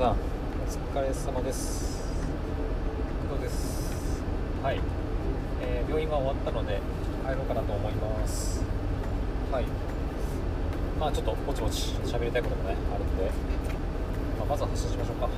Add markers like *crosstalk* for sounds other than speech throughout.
さんお疲れ様です。工藤ですはい、えー病院は終わったので帰ろうかなと思います。はい。まあちょっとぼちぼち喋りたいこともねあるんで、まあ、まずは発信しましょうか。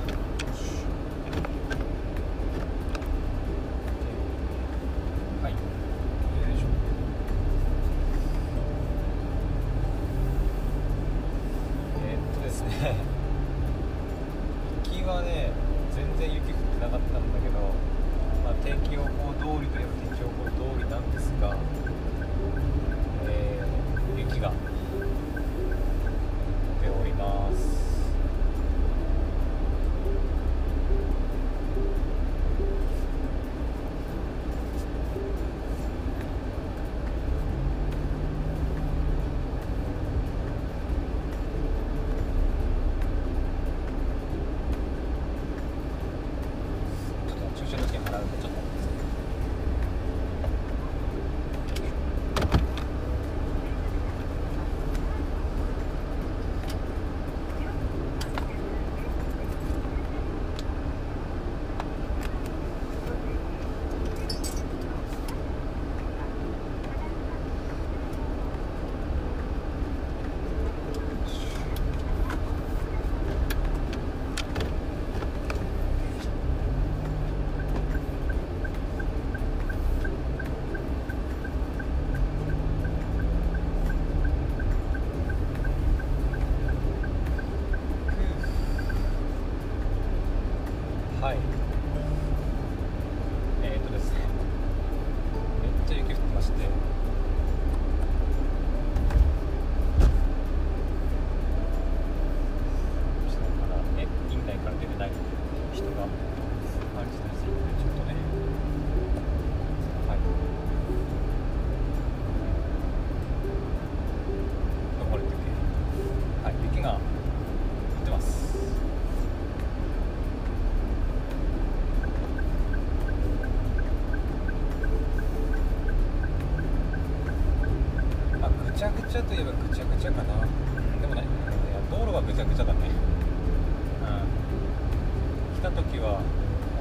はも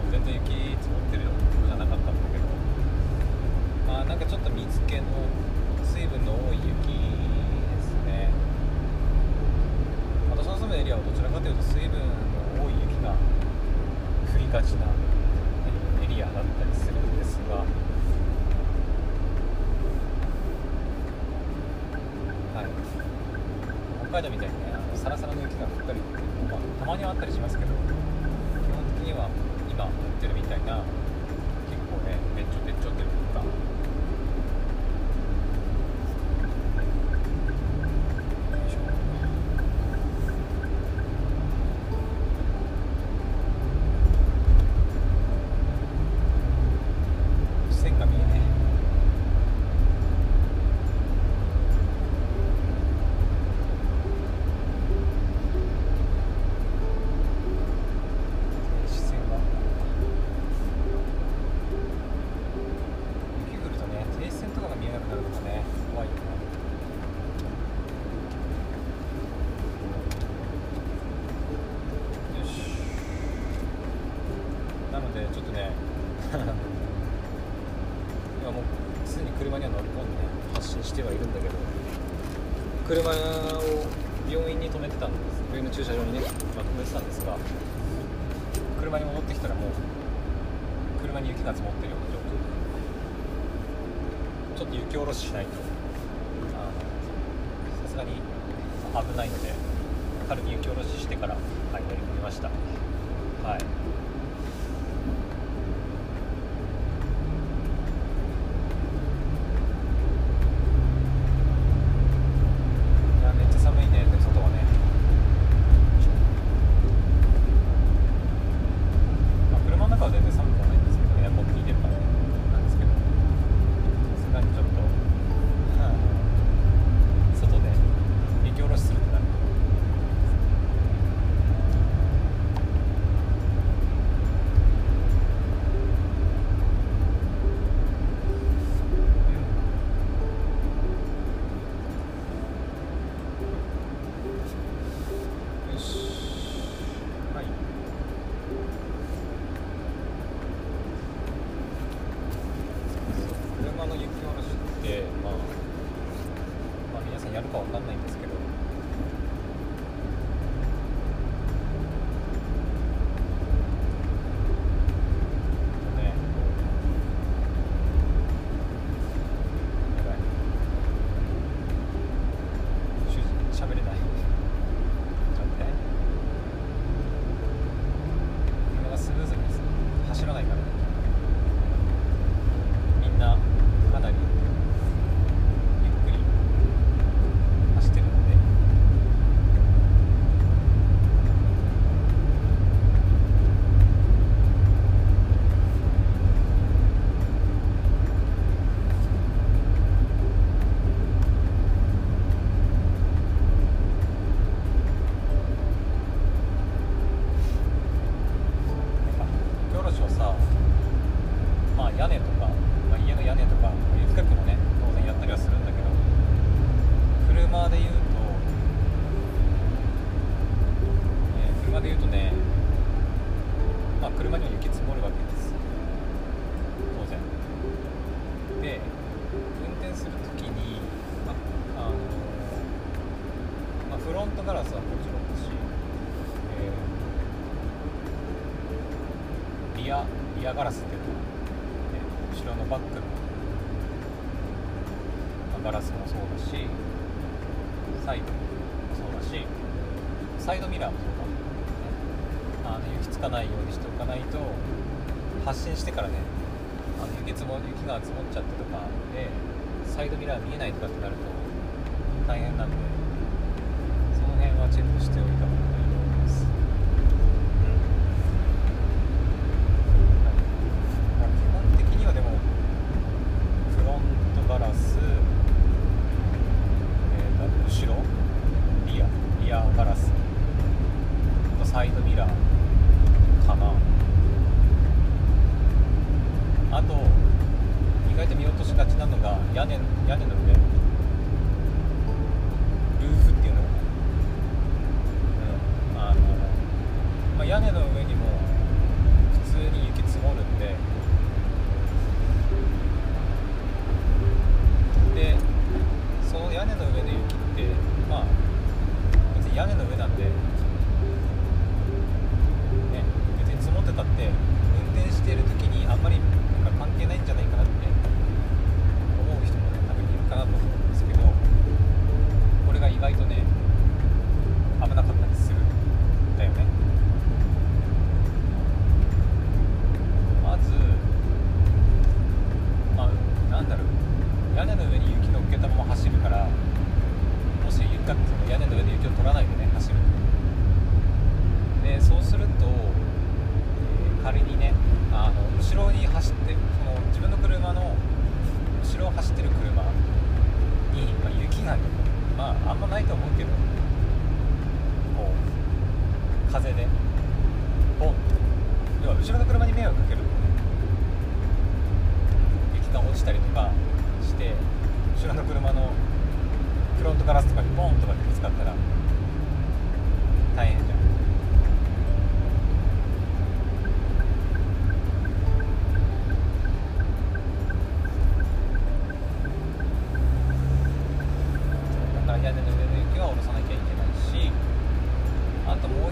う全然雪積もってるようじゃなかったんだけどまあなんかちょっと水気の水分の多い雪ですね私の住むエリアはどちらかというと水分の多い雪が降りがちなエリアだったりするんですがはい、北海道みたいにねあのサラサラの雪が降ったりっていうのは、まあ、たまにはあったりしますけど基本的には今降ってるみたいな結構ねべっちょべっちょっていうかよいしょ線が見えねえ視線が雪降るとね停止線とかが見えなくなるのがね怖いよねよしなのでちょっとね *laughs* 今もうすでに車には乗り込んで、ね、発進してはいるんだけど車を病院に止めてたんです。病院の駐車場にね、まあ、止めてたんですが車に戻ってきたらもう車に雪が積もってるような状況でちょっと雪下ろししないと。さすがに危ないので軽く雪下ろししてから、はい、乗りました。はい。の雪下ろしって、まあ、まあ皆さんやるかわかんないんですけどロントガラスはもちろんだし、えー、リアリアガラスっていうか、え、後ろのバックのガラスもそうだしサイドもそうだしサイドミラーもそうだ、ね、あの雪つかないようにしておかないと発進してからねあの雪も雪が積もっちゃってとかでサイドミラー見えないとかってなると大変なんで。チェックしておいた方が。屋根の上なんで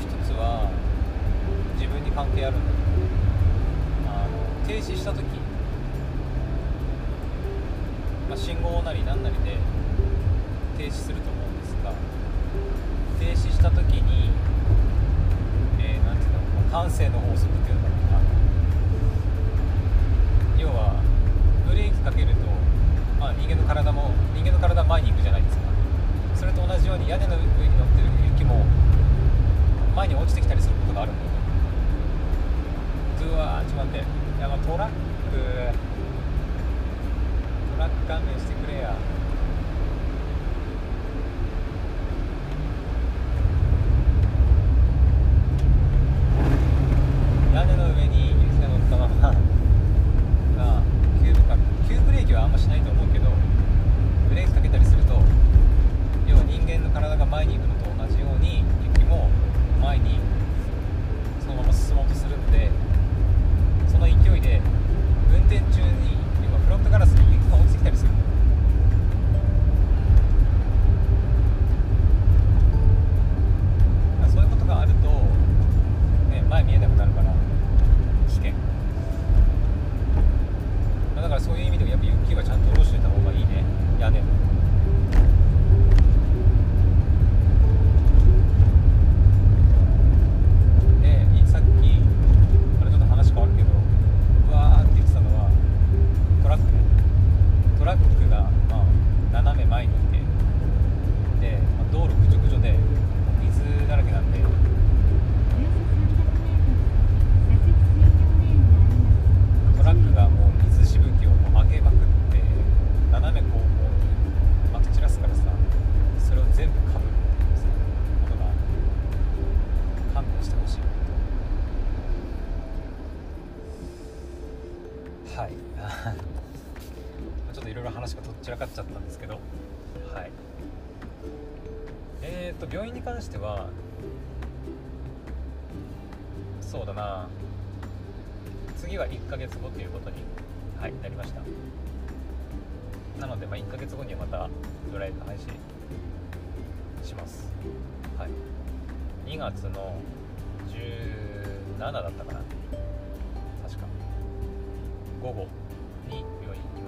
一つは自分に関係あるんだけどあの停止した時、まあ、信号なり何なりで停止すると思うんですが停止した時に、えー、なんていうの慣性の法則っていうのかな要はブレーキかけると、まあ、人間の体も人間の体は前に行くじゃないですか。それと同じように屋根の上に乗ってる雪も前に落ちてきたりすることがあるんだよずわーちょっと待って。いやまあトラック。トラック勘弁してくれや。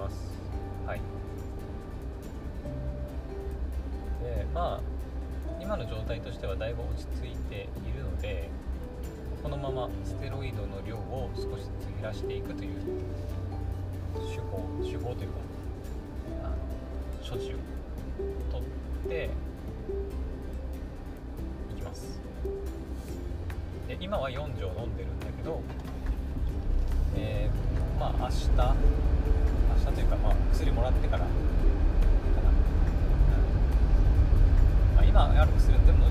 ます。はい、でまあ今の状態としてはだいぶ落ち着いているのでこのままステロイドの量を少しずつ減らしていくという手法手法というかあの処置をとっていきますで今は4錠飲んでるんだけど、えー、まあ明日したというか、まあ、薬もらってからかな、うん。まあ、今ある薬でも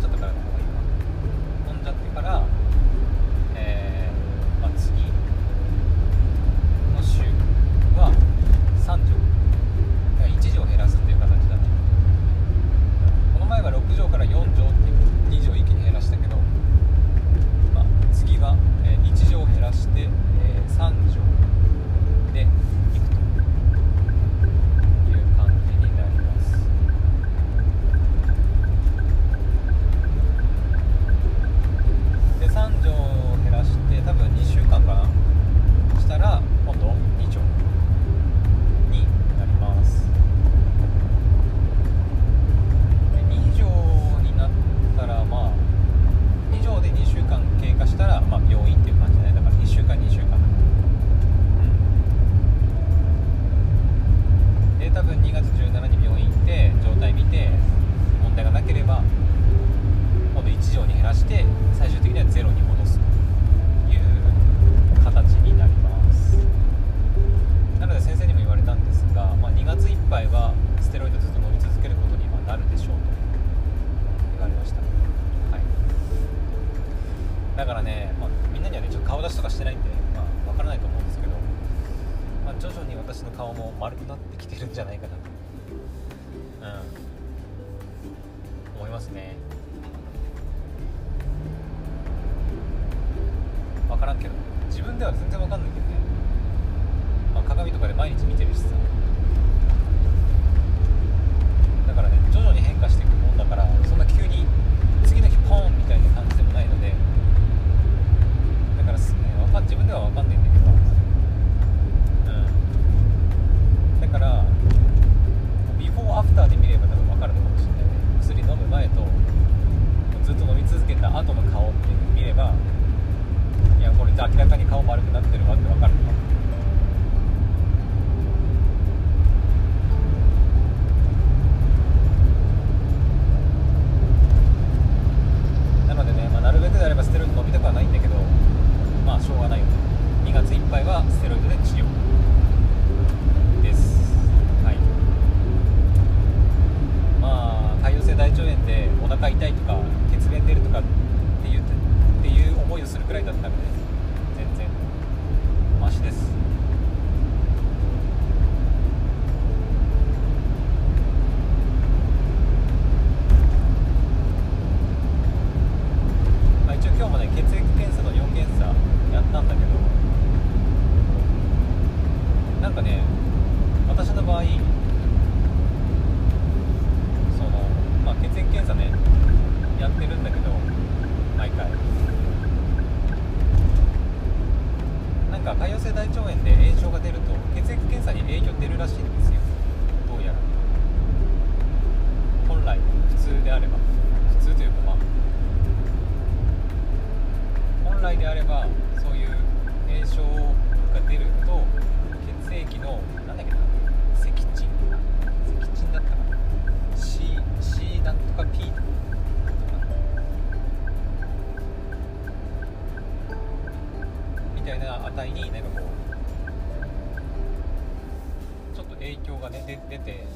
がいやこれじゃ明らかに顔丸くなってるわって分かる。体であればそういう炎症が出ると血液のなんだっけな赤鎮赤鎮だったかな C, C なんとか P とかみたいな値になんかこうちょっと影響が、ね、出て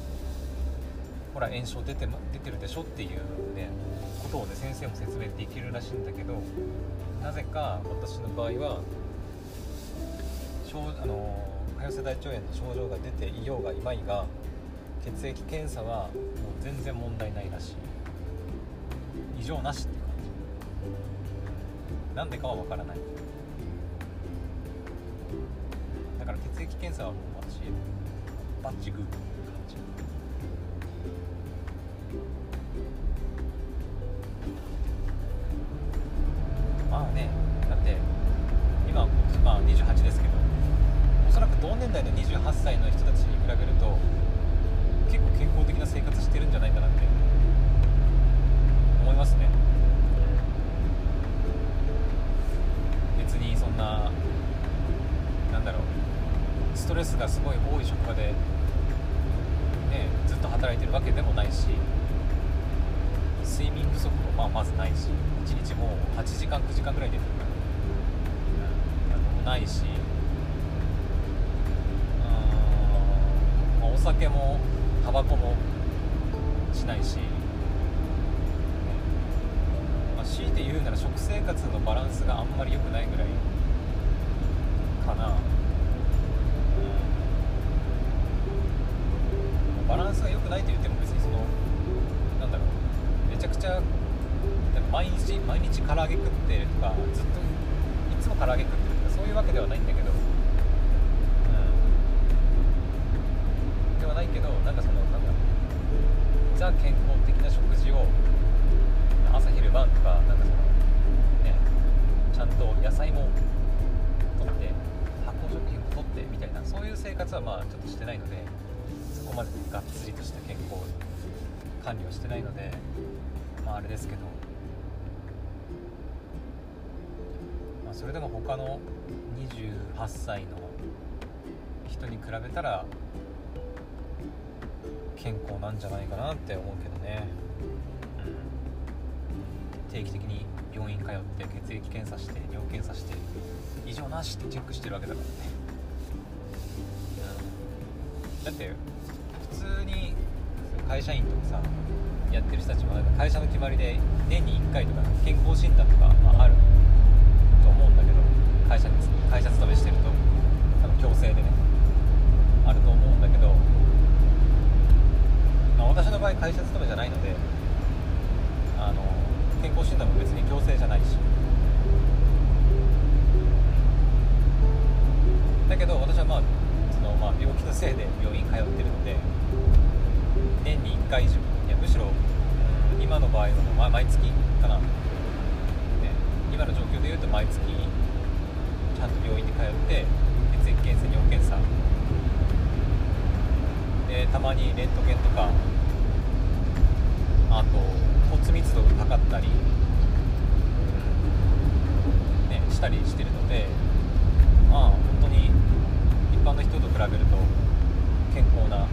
ほら炎症出て出てるでしょっていうねことをね先生も説明できるらしいんだけどなぜか私の場合はあの潰瘍性大腸炎の症状が出ていようがいまいが血液検査はもう全然問題ないらしい。異常なしって感じ。なんでかは分からないだから血液検査はもう私バッチグーストレスがすごい多い職場で、ね、ずっと働いてるわけでもないし睡眠不足もまあまずないし1日もう8時間9時間ぐらい寝てる。から、ないしうんまあお酒もタバコもしないし、まあ、強いて言うなら食生活のバランスがあんまり良くないぐらいかな、してないのでまああれですけど。まあそれでも他の28歳の人に比べたら健康なんじゃないかなって思うけどね、うん、定期的に病院通って血液検査して尿検査して異常なしってチェックしてるわけだからね、うん、だって会社員とかさやってる人たちもなんか会社の決まりで年に1回とか健康診断とか、まあ、あると思うんだけど会社に会社勤めしてると多分強制でねあると思うんだけどまあ、私の場合会社勤めじゃないのであの健康診断も別に強制じゃないし。だけど私はまあその、まあ、病気のせいで病院通ってるので年に1回以上。いやむしろ今の場合はもう毎月かな、ね、今の状況でいうと毎月ちゃんと病院に通って血液検査尿検査。でたまにレントゲンとかあと骨密度が測ったり、ね、したりしてるのでまあ本当に一般の人と比べると健康な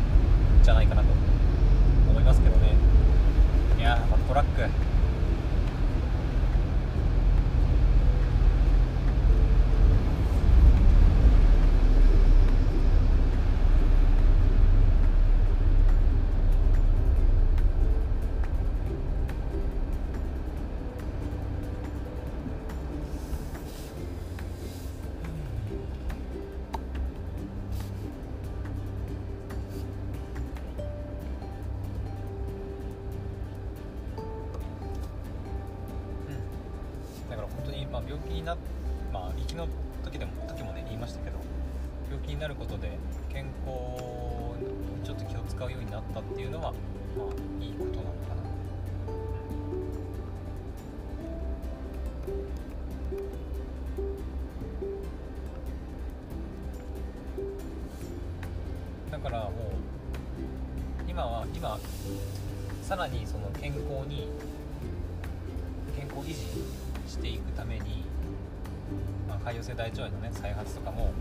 潰瘍性大腸炎の、ね、再発とかも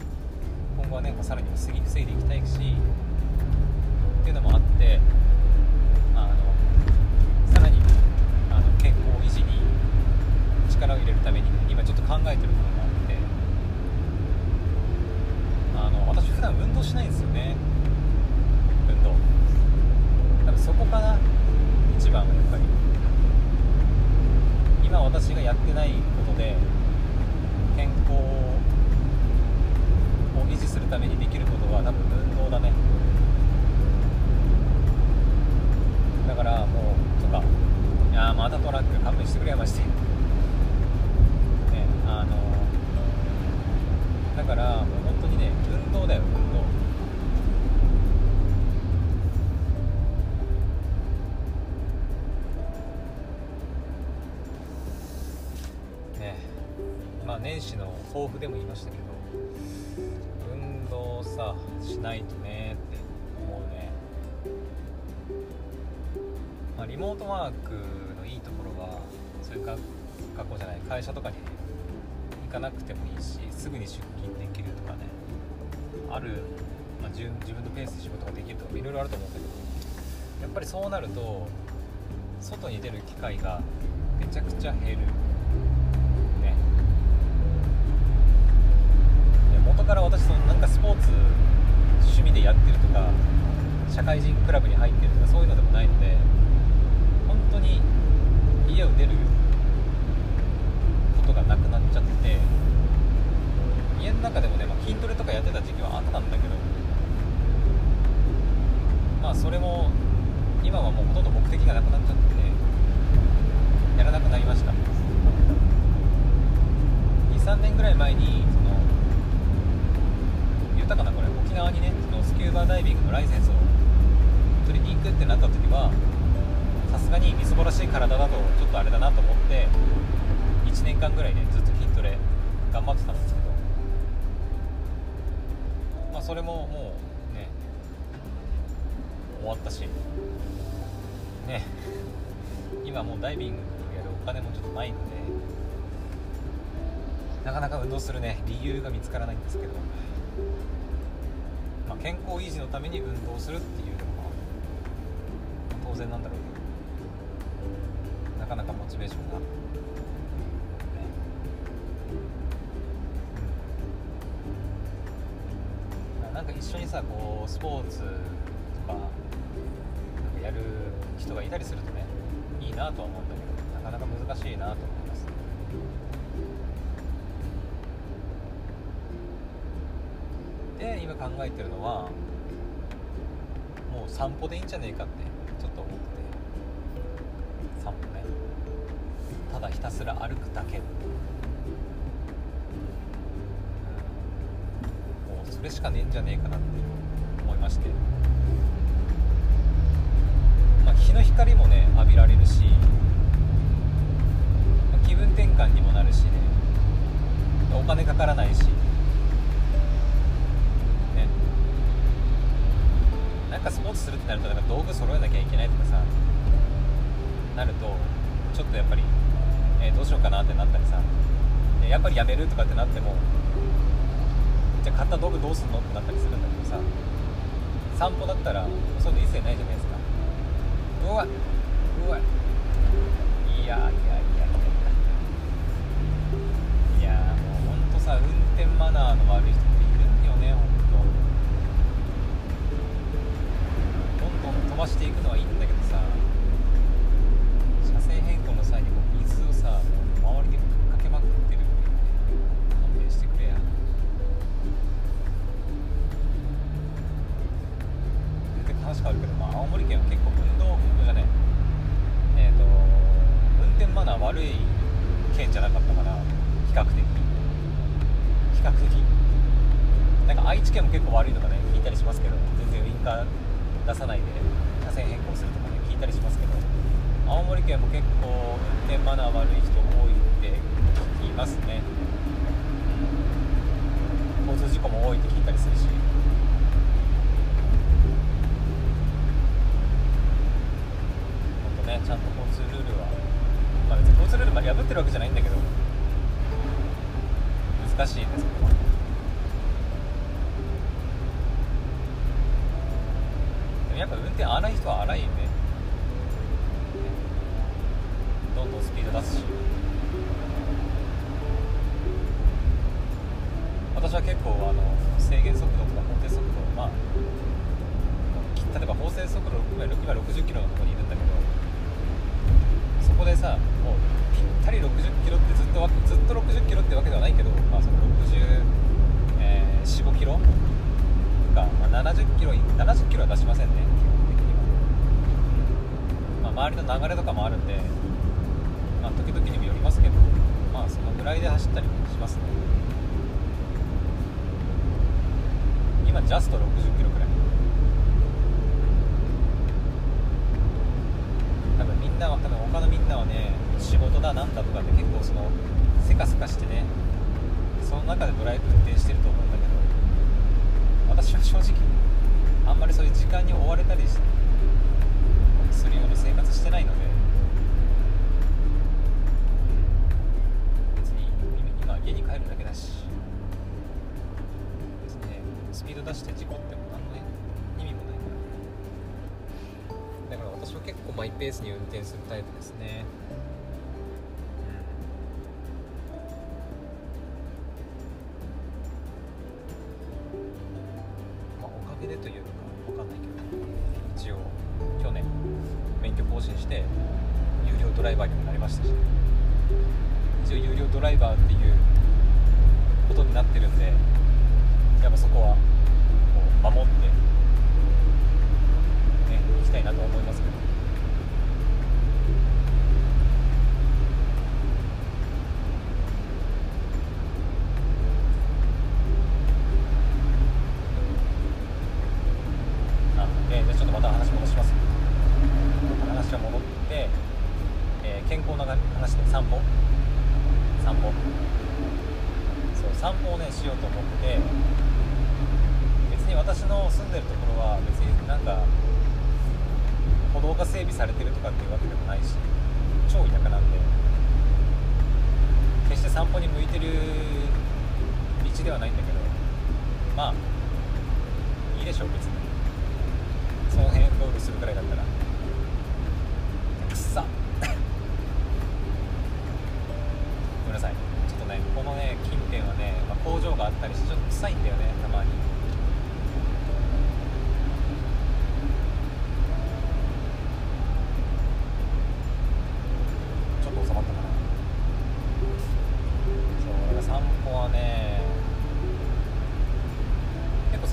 今後はねさらに防ぎ防いでいきたいしっていうのもあっモートワークのいいところはそういう学学校じゃない会社とかに行かなくてもいいしすぐに出勤できるとかねある、まあ、自分自分のペースで仕事ができるとかいろいろあると思うんだけどやっぱりそうなると外に出る機会がめちゃくちゃ減る。ね。元から私そのなんかスポーツ趣味でやってるとか社会人クラブに入ってるとかそういうのでもないので当に家を出ることがなくなっちゃって家の中でもね、まあ、筋トレとかやってた時期はあったんだけどまあそれも今はもうほとんど目的がなくなっちゃってやらなくなりました。23年ぐらい前にその言ったかなこれ沖縄にねそのスキューバダイビングのライセンスを取りに行くってなった時はさすがにみすぼらしい体だとちょっとあれだなと思って1年間ぐらいねずっと筋トレ頑張ってたんですけど。まあそれももうね終わったし。ね。今もうダイビングやるお金もちょっとないのでなかなか運動するね理由が見つからないんですけど、まあ、健康維持のために運動するっていうのは、当然なんだろうモチベーションが、なんか一緒にさこうスポーツとかなんかやる人がいたりするとねいいなとは思うんだけどなかなか難しいなと思います。で今考えてるのはもう散歩でいいんじゃねえかってたすら歩くだけ。もうそれしかねえんじゃねえかなって思いまして。まあ、日の光もね浴びられるし、まあ気分転換にもなるしね。お金かからないし。ね。なんかスポーツするってなるとなんか道具揃えなきゃいけないとかさなるとちょっとやっぱり、えーどうしようかなってなったりさ。やっぱりやめるとかってなってもじゃあ買った道具どうすんのってなったりするんだけどさ。散歩だったらそういうの一切ないじゃないですか。うわうわ。いやいやいやいやいや。いやもうほんとさ運転マナーの悪い人今60キロのとこにいるんだけどそこでさもうぴったり60キロってずっとずっと60キロってわけではないけど、まあ、その60、えー、45キロとか、まあ、70キロ70キロは出しませんね基本的には、まあ、周りの流れとかもあるんでまあ時々にもよりますけどまあそのぐらいで走ったりもしますね。今ジャスト60キロくらい多分みんなは多分他のみんなはね仕事だなんだとかって結構そのせかせかしてねその中でドライブ運転してると思うんだけど私は正直あんまりそういう時間に追われたりするような生活してないので進して有料ドライバーにもなりましたし。一応有料ドライバーっていうことになってるんでやっぱそこはこう守ってねいきたいなとは思いますけど。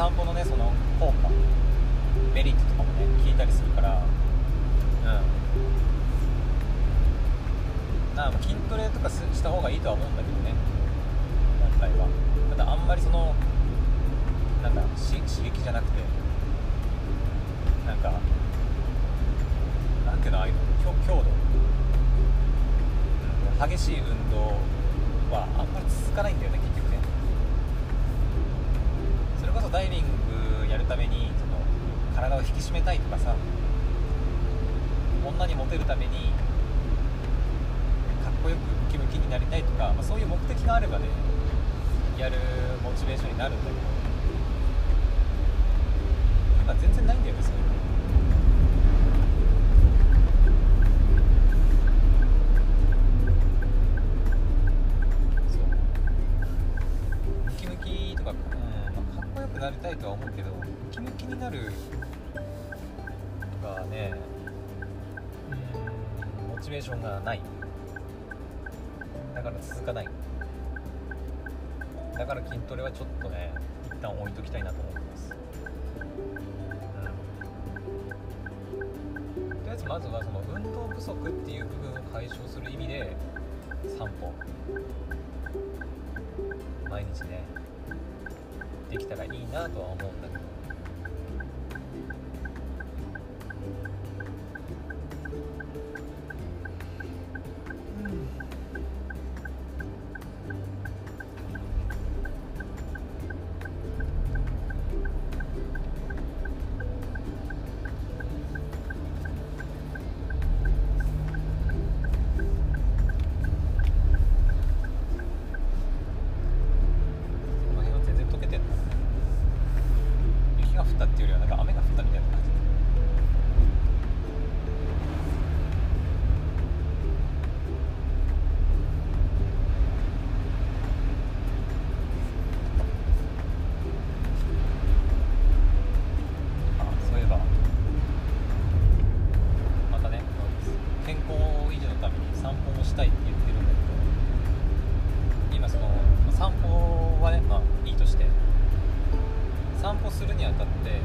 散歩のねその効果メリットとかもね聞いたりするから。うん。なあ筋トレとかすした方がいいとは思うんだけどね。本来は。ただあんまりそのなんだし刺激じゃなくてなんかなんていうのああいうの強強度、うん、激しい運動はあんまり続かないんだよね結局ねそれこそダイビングやるためにその体を引き締めたいとかさ女にモテるためにかっこよくムキムキになりたいとか、まあ、そういう目的があればねやるモチベーションになるんだけど今全然ないんだよねそういうのそうムキムキとか、うんまあかっこよくなりたいとは思う。けどムキムキになるとかねうんモチベーションがない。だから筋トレはちょっとね一旦置いときたいなと思ってます、うん、とりあえずまずはその運動不足っていう部分を解消する意味で散歩。毎日ねできたらいいなとは思うんだけど。散歩するにあたって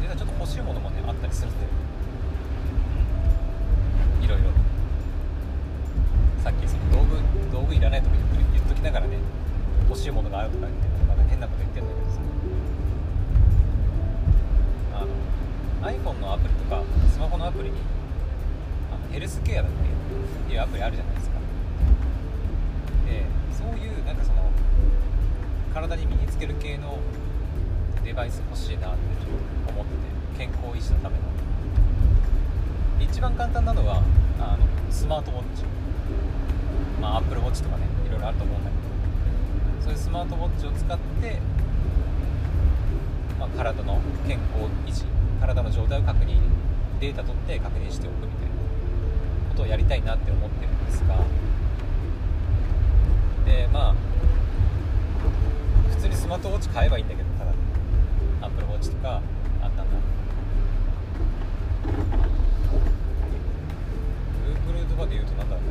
実はちょっと欲しいものもねあったりするんでいろいろ。さっきその道具道具いらないとか言って言っときながらね欲しいものがあるとか言ってなんか変なこと言ってんだけどさ。あの iPhone のアプリとかスマホのアプリにあのヘルスケアだっていうアプリあるじゃないですか。でそういうなんかその体に身につける系のデバイス欲しいなってちょっと思ってて健康維持のための。一番簡単なのはあのスマートウォッチ。まあアップルウォッチとかねいろいろあると思うんだけど。そういうスマートウォッチを使って、まあ、体の健康維持体の状態を確認データ取って確認しておくみたいなことをやりたいなって思ってるんですが。でまあ普通にスマートウォッチ買えばいいんだけどアップルウォッチとかあったんだ。Google とかで言うとなんだろう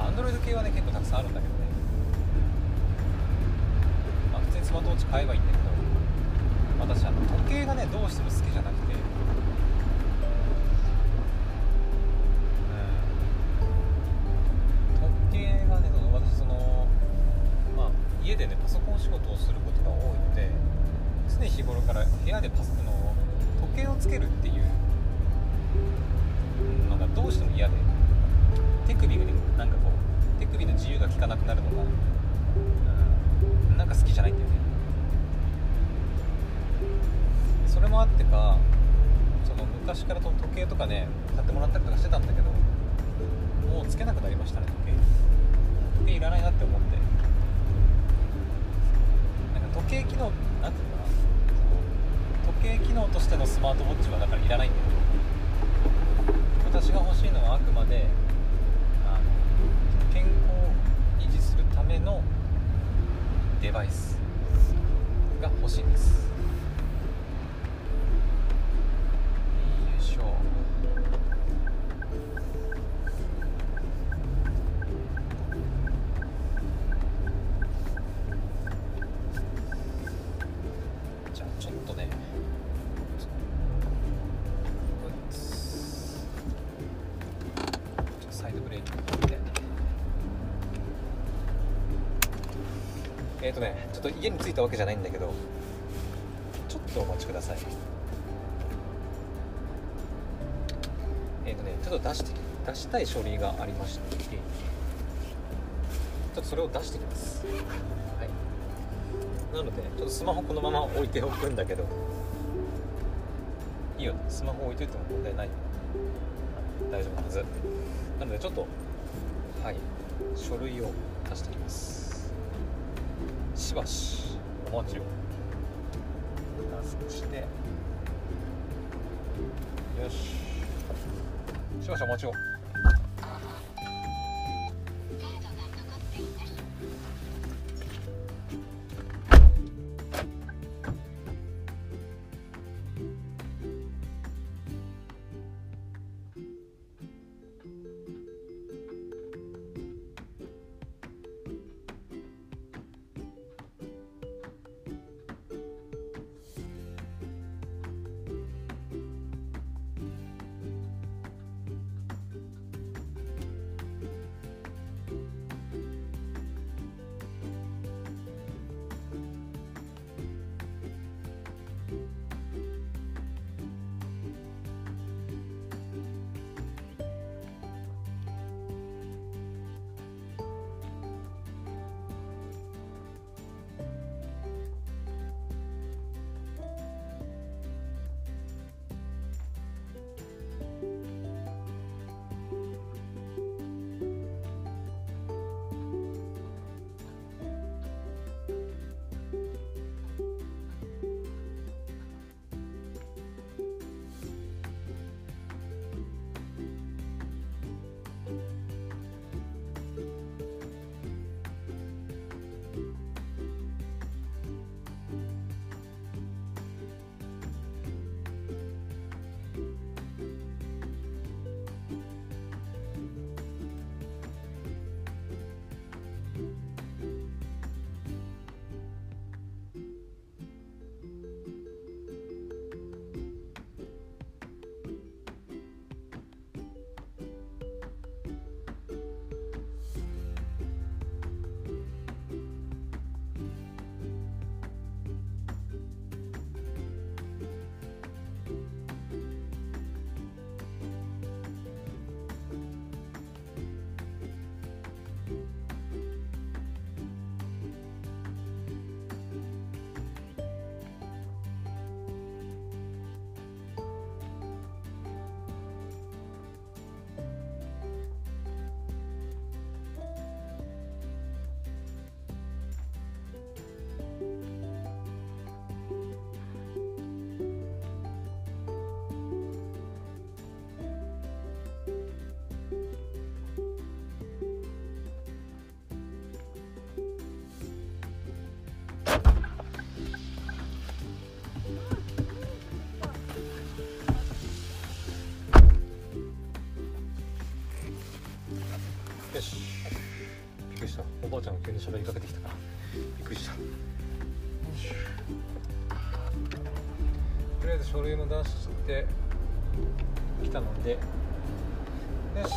Android 系はね結構たくさんあるんだけどね。まあ普通にスマートウォッチ買えばいいんだけど私あの時計がねどうしても好きじゃなくてえっ、ー、とねちょっと家に着いたわけじゃないんだけどちょっとお待ちください。えっ、ー、とねちょっと出して出したい書類がありましてちょっとそれを出してきます。はい。なのでちょっとスマホこのまま置いておくんだけどいいよ。スマホ置いといても問題ない。大丈夫なはず。なのでちょっとはい。書類を出してきます。しばしお待ちを。タスしてよし。しばしお待ちを。喋りかけてきたから。びっくりした。とりあえず書類も出してきたので。よし。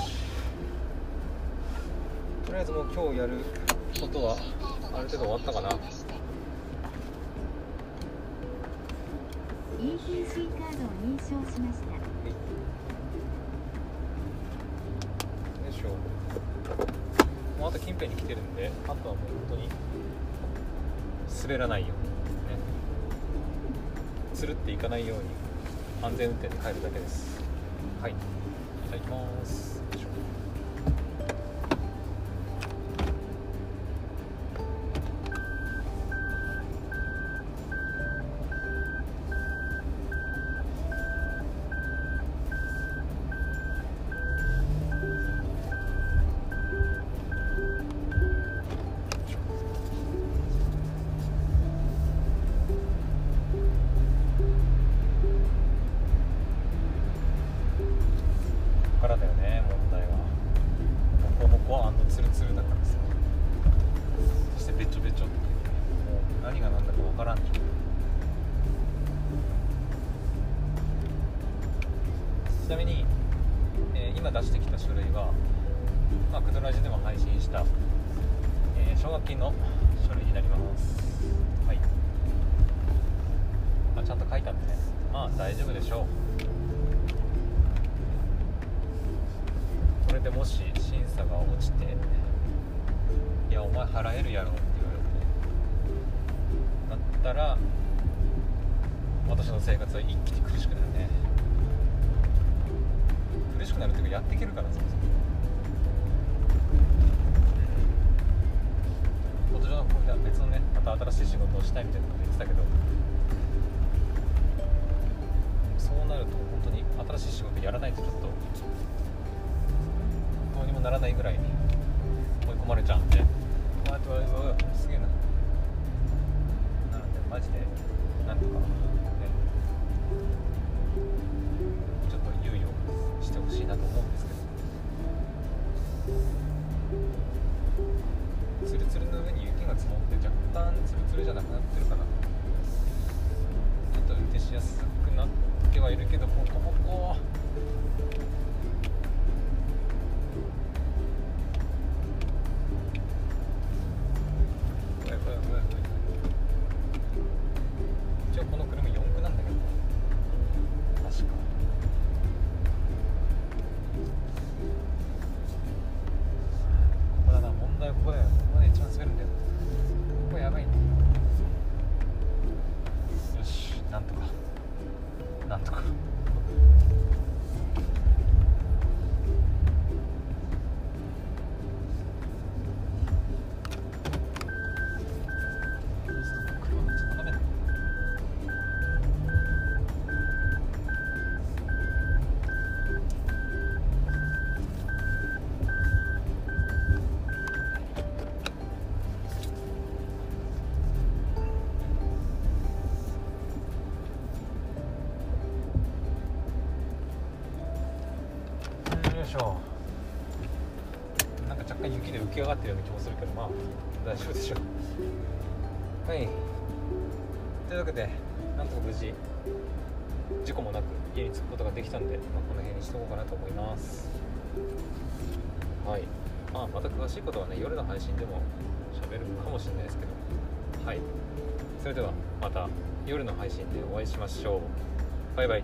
とりあえずもう今日やることはある程度終わったかな。ETC カードを認証しましたよいしょもうあと近辺に来てるんであとはもう本当に滑らないようにね。つるっていかないように安全運転で帰るだけです。はい。じゃあ行きます。まあ大丈夫でしょう。これでもし審査が落ちて「いやお前払えるやろ」って言われて。だったら私の生活は一気に苦しくなるね。苦しくなるっていうかやっていけるからそもそも。元上の子は別のねまた新しい仕事をしたいみたいなこと言ってたけど。ると本当に新しい仕事やらないとちょっとどうにもならないぐらいに追い込まれちゃうんで。あとはうわすげえな。なのでマジで。なんとか。き上がってるような気もするけどまあ大丈夫でしょう。はい。というわけでなんとか無事事故もなく家に着くことができたんで、まあ、この辺にしとこうかなと思います。はい。まあまた詳しいことはね夜の配信でも喋るかもしれないですけど。はい。それではまた夜の配信でお会いしましょう。バイバイ。